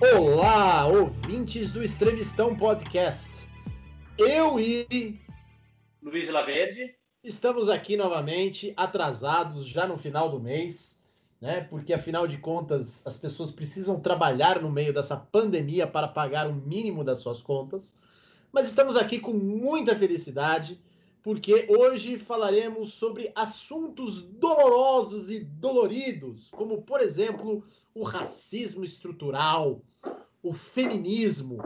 Olá, ouvintes do Extremistão Podcast. Eu e Luiz Laverde estamos aqui novamente, atrasados já no final do mês, né? Porque afinal de contas, as pessoas precisam trabalhar no meio dessa pandemia para pagar o mínimo das suas contas. Mas estamos aqui com muita felicidade, porque hoje falaremos sobre assuntos dolorosos e doloridos, como por exemplo, o racismo estrutural, o feminismo,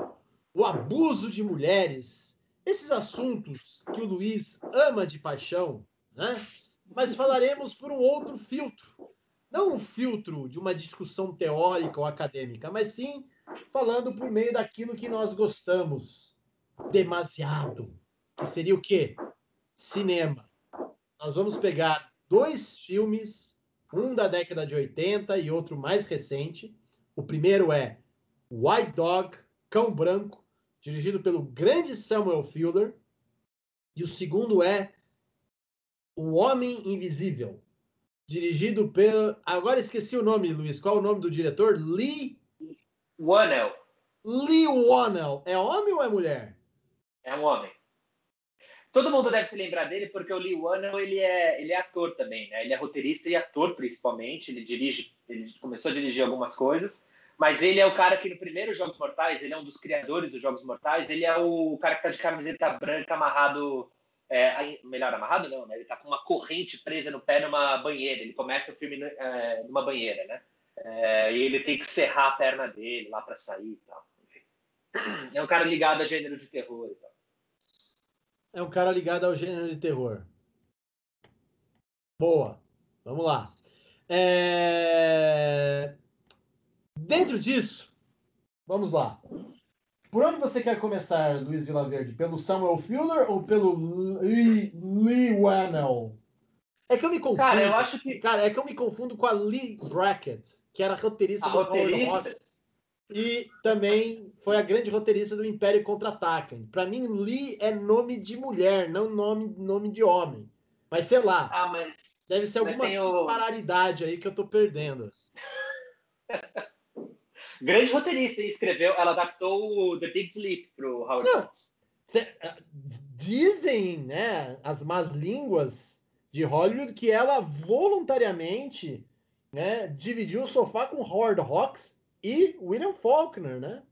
o abuso de mulheres, esses assuntos que o Luiz ama de paixão, né? Mas falaremos por um outro filtro. Não um filtro de uma discussão teórica ou acadêmica, mas sim falando por meio daquilo que nós gostamos demasiado. Que seria o quê? Cinema. Nós vamos pegar dois filmes, um da década de 80 e outro mais recente. O primeiro é White Dog, Cão Branco, dirigido pelo grande Samuel Fuller. E o segundo é O Homem Invisível, dirigido pelo. Agora esqueci o nome, Luiz. Qual é o nome do diretor? Lee. Wannell. Lee Wannell. É homem ou é mulher? É um homem. Todo mundo deve se lembrar dele porque o Lee Wannell ele é, ele é ator também, né? Ele é roteirista e ator principalmente. Ele dirige, ele começou a dirigir algumas coisas. Mas ele é o cara que no primeiro Jogos Mortais, ele é um dos criadores dos Jogos Mortais, ele é o cara que tá de camiseta branca amarrado. É, melhor, amarrado não, né? Ele tá com uma corrente presa no pé numa banheira. Ele começa o filme é, numa banheira, né? É, e ele tem que serrar a perna dele lá para sair e tal. Enfim. É um cara ligado a gênero de terror e tal. É um cara ligado ao gênero de terror. Boa. Vamos lá. É... Dentro disso, vamos lá. Por onde você quer começar, Luiz Vilaverde? Pelo Samuel Fuller ou pelo Lee, Lee Wannell? É que eu me confundo. Cara, eu acho que. Cara, é que eu me confundo com a Lee Brackett, que era roteirista A do roteirista? E também foi a grande roteirista do Império Contra-Ataca. Pra mim, Lee é nome de mulher, não nome, nome de homem. Mas sei lá, Ah, mas. deve ser alguma tem o- disparidade aí que eu tô perdendo. Grande roteirista escreveu, ela adaptou o The Big Sleep pro Howard Não. Cê- ah, dizem, né, as más línguas de Hollywood que ela voluntariamente, né, dividiu o sofá com Howard Hawks e William Faulkner, né?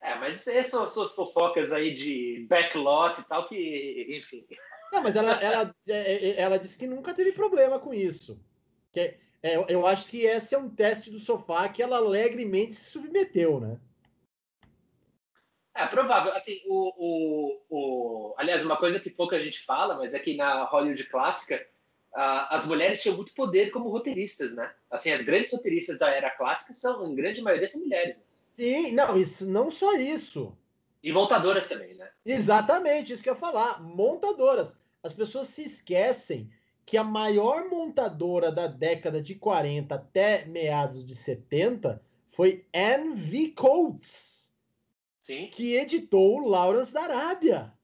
É, mas essas são suas fofocas aí de backlot e tal, que, enfim. Não, mas ela, ela, é, é, ela disse que nunca teve problema com isso. Que, é, eu- eu acho que esse é um teste do sofá que ela alegremente se submeteu, né? É provável. Assim, o, o, o... Aliás, uma coisa que pouca gente fala, mas é que na Hollywood clássica, ah, as mulheres tinham muito poder como roteiristas, né? Assim, as grandes roteiristas da era clássica são, em grande maioria, são mulheres. Né? Sim, não, isso, não só isso. E montadoras também, né? Exatamente, isso que eu ia falar. Montadoras. As pessoas se esquecem que a maior montadora da década de 40 até meados de 70 foi Anne V. Coates, Sim, que editou o Lawrence da Arábia.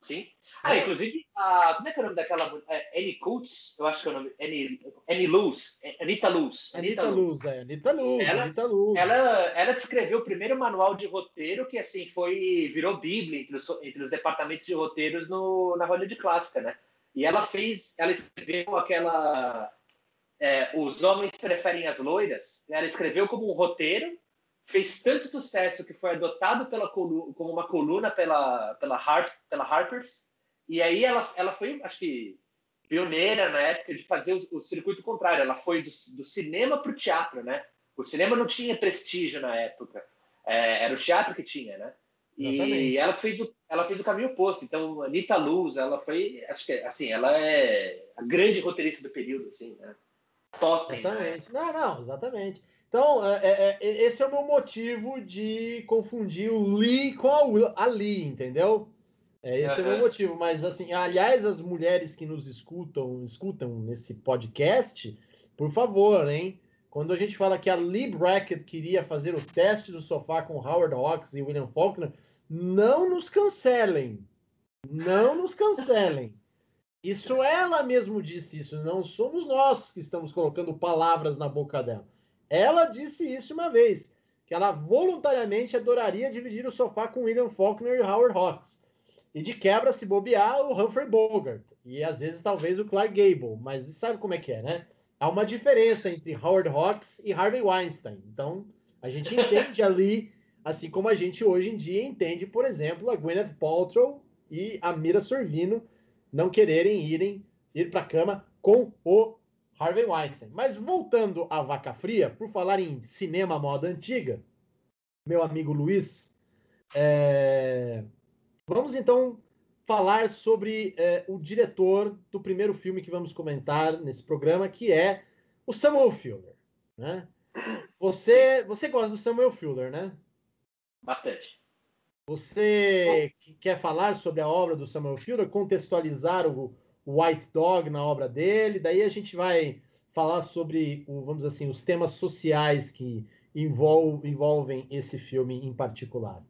sim. Ah, inclusive, a, como é que é o nome daquela? É, Annie Coates? Eu acho que é o nome. Annie, Annie Luz. Anita Luz. Anitta Luz, é. Anitta Luz, Ela- Anitta Luz. Ela, ela descreveu o primeiro manual de roteiro que assim foi virou bíblia entre os, entre os departamentos de roteiros no, na Hollywood clássica, né? E ela fez, ela escreveu aquela é, os homens preferem as loiras. Ela escreveu como um roteiro, fez tanto sucesso que foi adotado pela como uma coluna pela pela, Har, pela Harper's. E aí ela, ela foi, acho que pioneira na época de fazer o, o circuito contrário. Ela foi do, do cinema para o teatro, né? O cinema não tinha prestígio na época. É, era o teatro que tinha, né? E ela fez, o, ela fez o caminho oposto. Então, Anitta Luz, ela foi, acho que, assim, ela é a grande roteirista do período, assim, né? Totem, né? Exatamente. Não, não, exatamente. Então, é, é, é, esse é o meu motivo de confundir o Lee com a, a Lee, entendeu? É, esse é o meu motivo. Mas, assim, aliás, as mulheres que nos escutam, escutam nesse podcast, por favor, hein? Quando a gente fala que a Lee Brackett queria fazer o teste do sofá com Howard Hawks e William Faulkner, não nos cancelem. Não nos cancelem. Isso ela mesmo disse isso, não somos nós que estamos colocando palavras na boca dela. Ela disse isso uma vez. que ela voluntariamente adoraria dividir o sofá com William Faulkner e Howard Hawks. E de quebra, se bobear, o Humphrey Bogart. E às vezes, talvez, o Clark Gable. Mas sabe como é que é, né? Há uma diferença entre Howard Hawks e Harvey Weinstein. Então, a gente entende ali, assim como a gente hoje em dia entende, por exemplo, a Gwyneth Paltrow e a Mira Sorvino não quererem irem ir para a cama com o Harvey Weinstein. Mas voltando à vaca fria, por falar em cinema moda antiga, meu amigo Luiz, é... vamos então falar sobre é, o diretor do primeiro filme que vamos comentar nesse programa, que é o Samuel Fuller. Né? Você, você gosta do Samuel Fuller, né? Bastante. Você quer falar sobre a obra do Samuel Fuller, contextualizar o, White Dog na obra dele. Daí a gente vai falar sobre, vamos dizer assim, os temas sociais que envolvem esse filme em particular.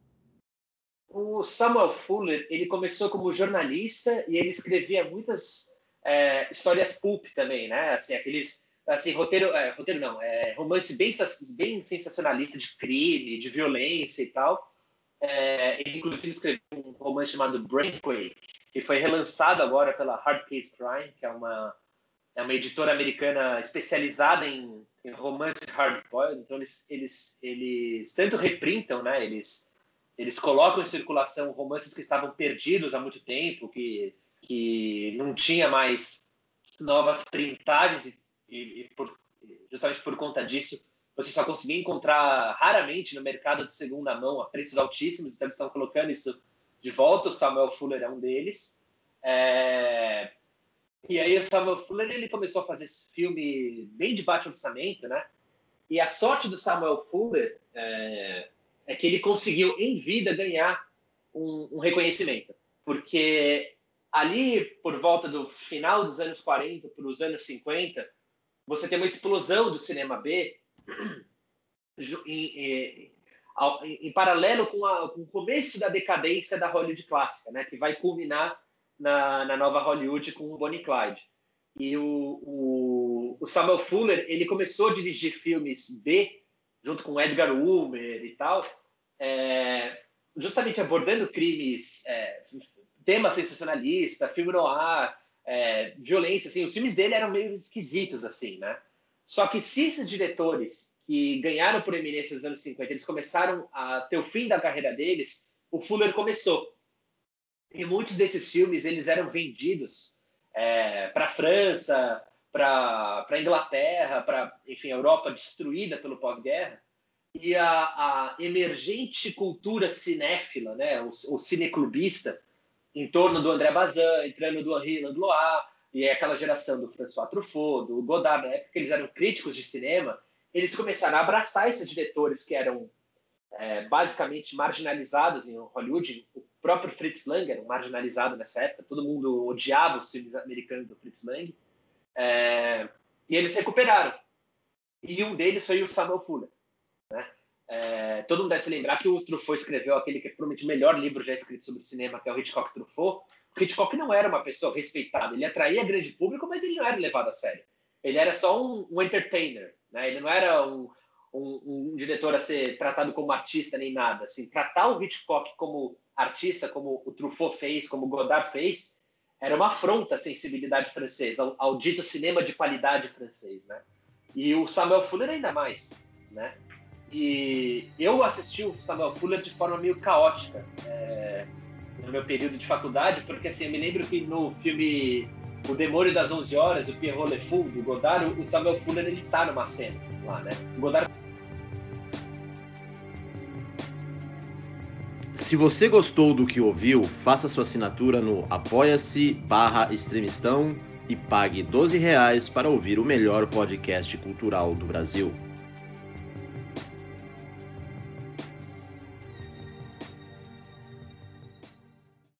O Samuel Fuller ele começou como jornalista e ele escrevia muitas é, histórias pulp também, né? Assim, aqueles assim roteiro, é, roteiro não, é, romance bem, bem sensacionalista de crime, de violência e tal. É, ele inclusive escreveu um romance chamado Breakaway, que foi relançado agora pela Hard Case Crime, que é uma, é uma editora americana especializada em, em romance hardboiled. Então, eles, eles, eles tanto reprintam, né? Eles, eles colocam em circulação romances que estavam perdidos há muito tempo, que, que não tinha mais novas printagens e, e, e por, justamente por conta disso você só conseguia encontrar raramente no mercado de segunda mão a preços altíssimos, então eles estão colocando isso de volta, o Samuel Fuller é um deles. É... E aí o Samuel Fuller ele começou a fazer esse filme bem de baixo orçamento, né? E a sorte do Samuel Fuller é, é que ele conseguiu em vida ganhar um, um, reconhecimento, porque ali por volta do final dos anos 40 para os anos 50, você tem uma explosão do cinema B em, em paralelo com, a, com, o começo da decadência da Hollywood clássica, né, que vai culminar na, na nova Hollywood com o Bonnie Clyde. E o, o, o, Samuel Fuller ele começou a dirigir filmes B junto com Edgar Ulmer e tal, é, justamente abordando crimes, é, tema sensacionalista, filme noir, é, violência, assim, os filmes dele eram meio esquisitos, assim, né? Só que se esses diretores que ganharam por eminência nos anos 50, eles começaram a ter o fim da carreira deles, o Fuller começou. E muitos desses filmes eles eram vendidos é, para a França, para a Inglaterra, para enfim a Europa destruída pelo pós-guerra. E a, a, emergente cultura cinéfila, né, o, o cineclubista, em torno do André Bazin, entrando do Henri Langlois, e é aquela geração do François Truffaut, do Godard, na época que eles eram críticos de cinema, eles começaram a abraçar esses diretores que eram é, basicamente marginalizados em Hollywood. O próprio Fritz Lang era um marginalizado nessa época, todo mundo odiava os filmes americanos do Fritz Lang. É, e eles recuperaram. E um deles foi o Samuel Fuller. Né? É, todo mundo deve se lembrar que o Truffaut escreveu aquele que é provavelmente o melhor livro já escrito sobre cinema, que é o Hitchcock Truffaut. O Hitchcock não era uma pessoa respeitada, ele atraía grande público, mas ele não era levado a sério. Ele era só um, um entertainer, né? Ele não era um, um, um, diretor a ser tratado como artista nem nada. Assim, tratar o Hitchcock como artista, como o Truffaut fez, como o Godard fez, era uma afronta à sensibilidade francesa, ao, ao, dito cinema de qualidade francês, né? E o Samuel Fuller ainda mais, né? E eu assisti o Samuel Fuller de forma meio caótica é, no meu período de faculdade, porque assim, eu me lembro que no filme o Demônio das 11 Horas, o Pierrot Le Fou, do Godard, o Samuel Fuller, ele tá numa cena lá, né? O Godard... Se você gostou do que ouviu, faça sua assinatura no apoia-se barra extremistão e pague 12 reais para ouvir o melhor podcast cultural do Brasil.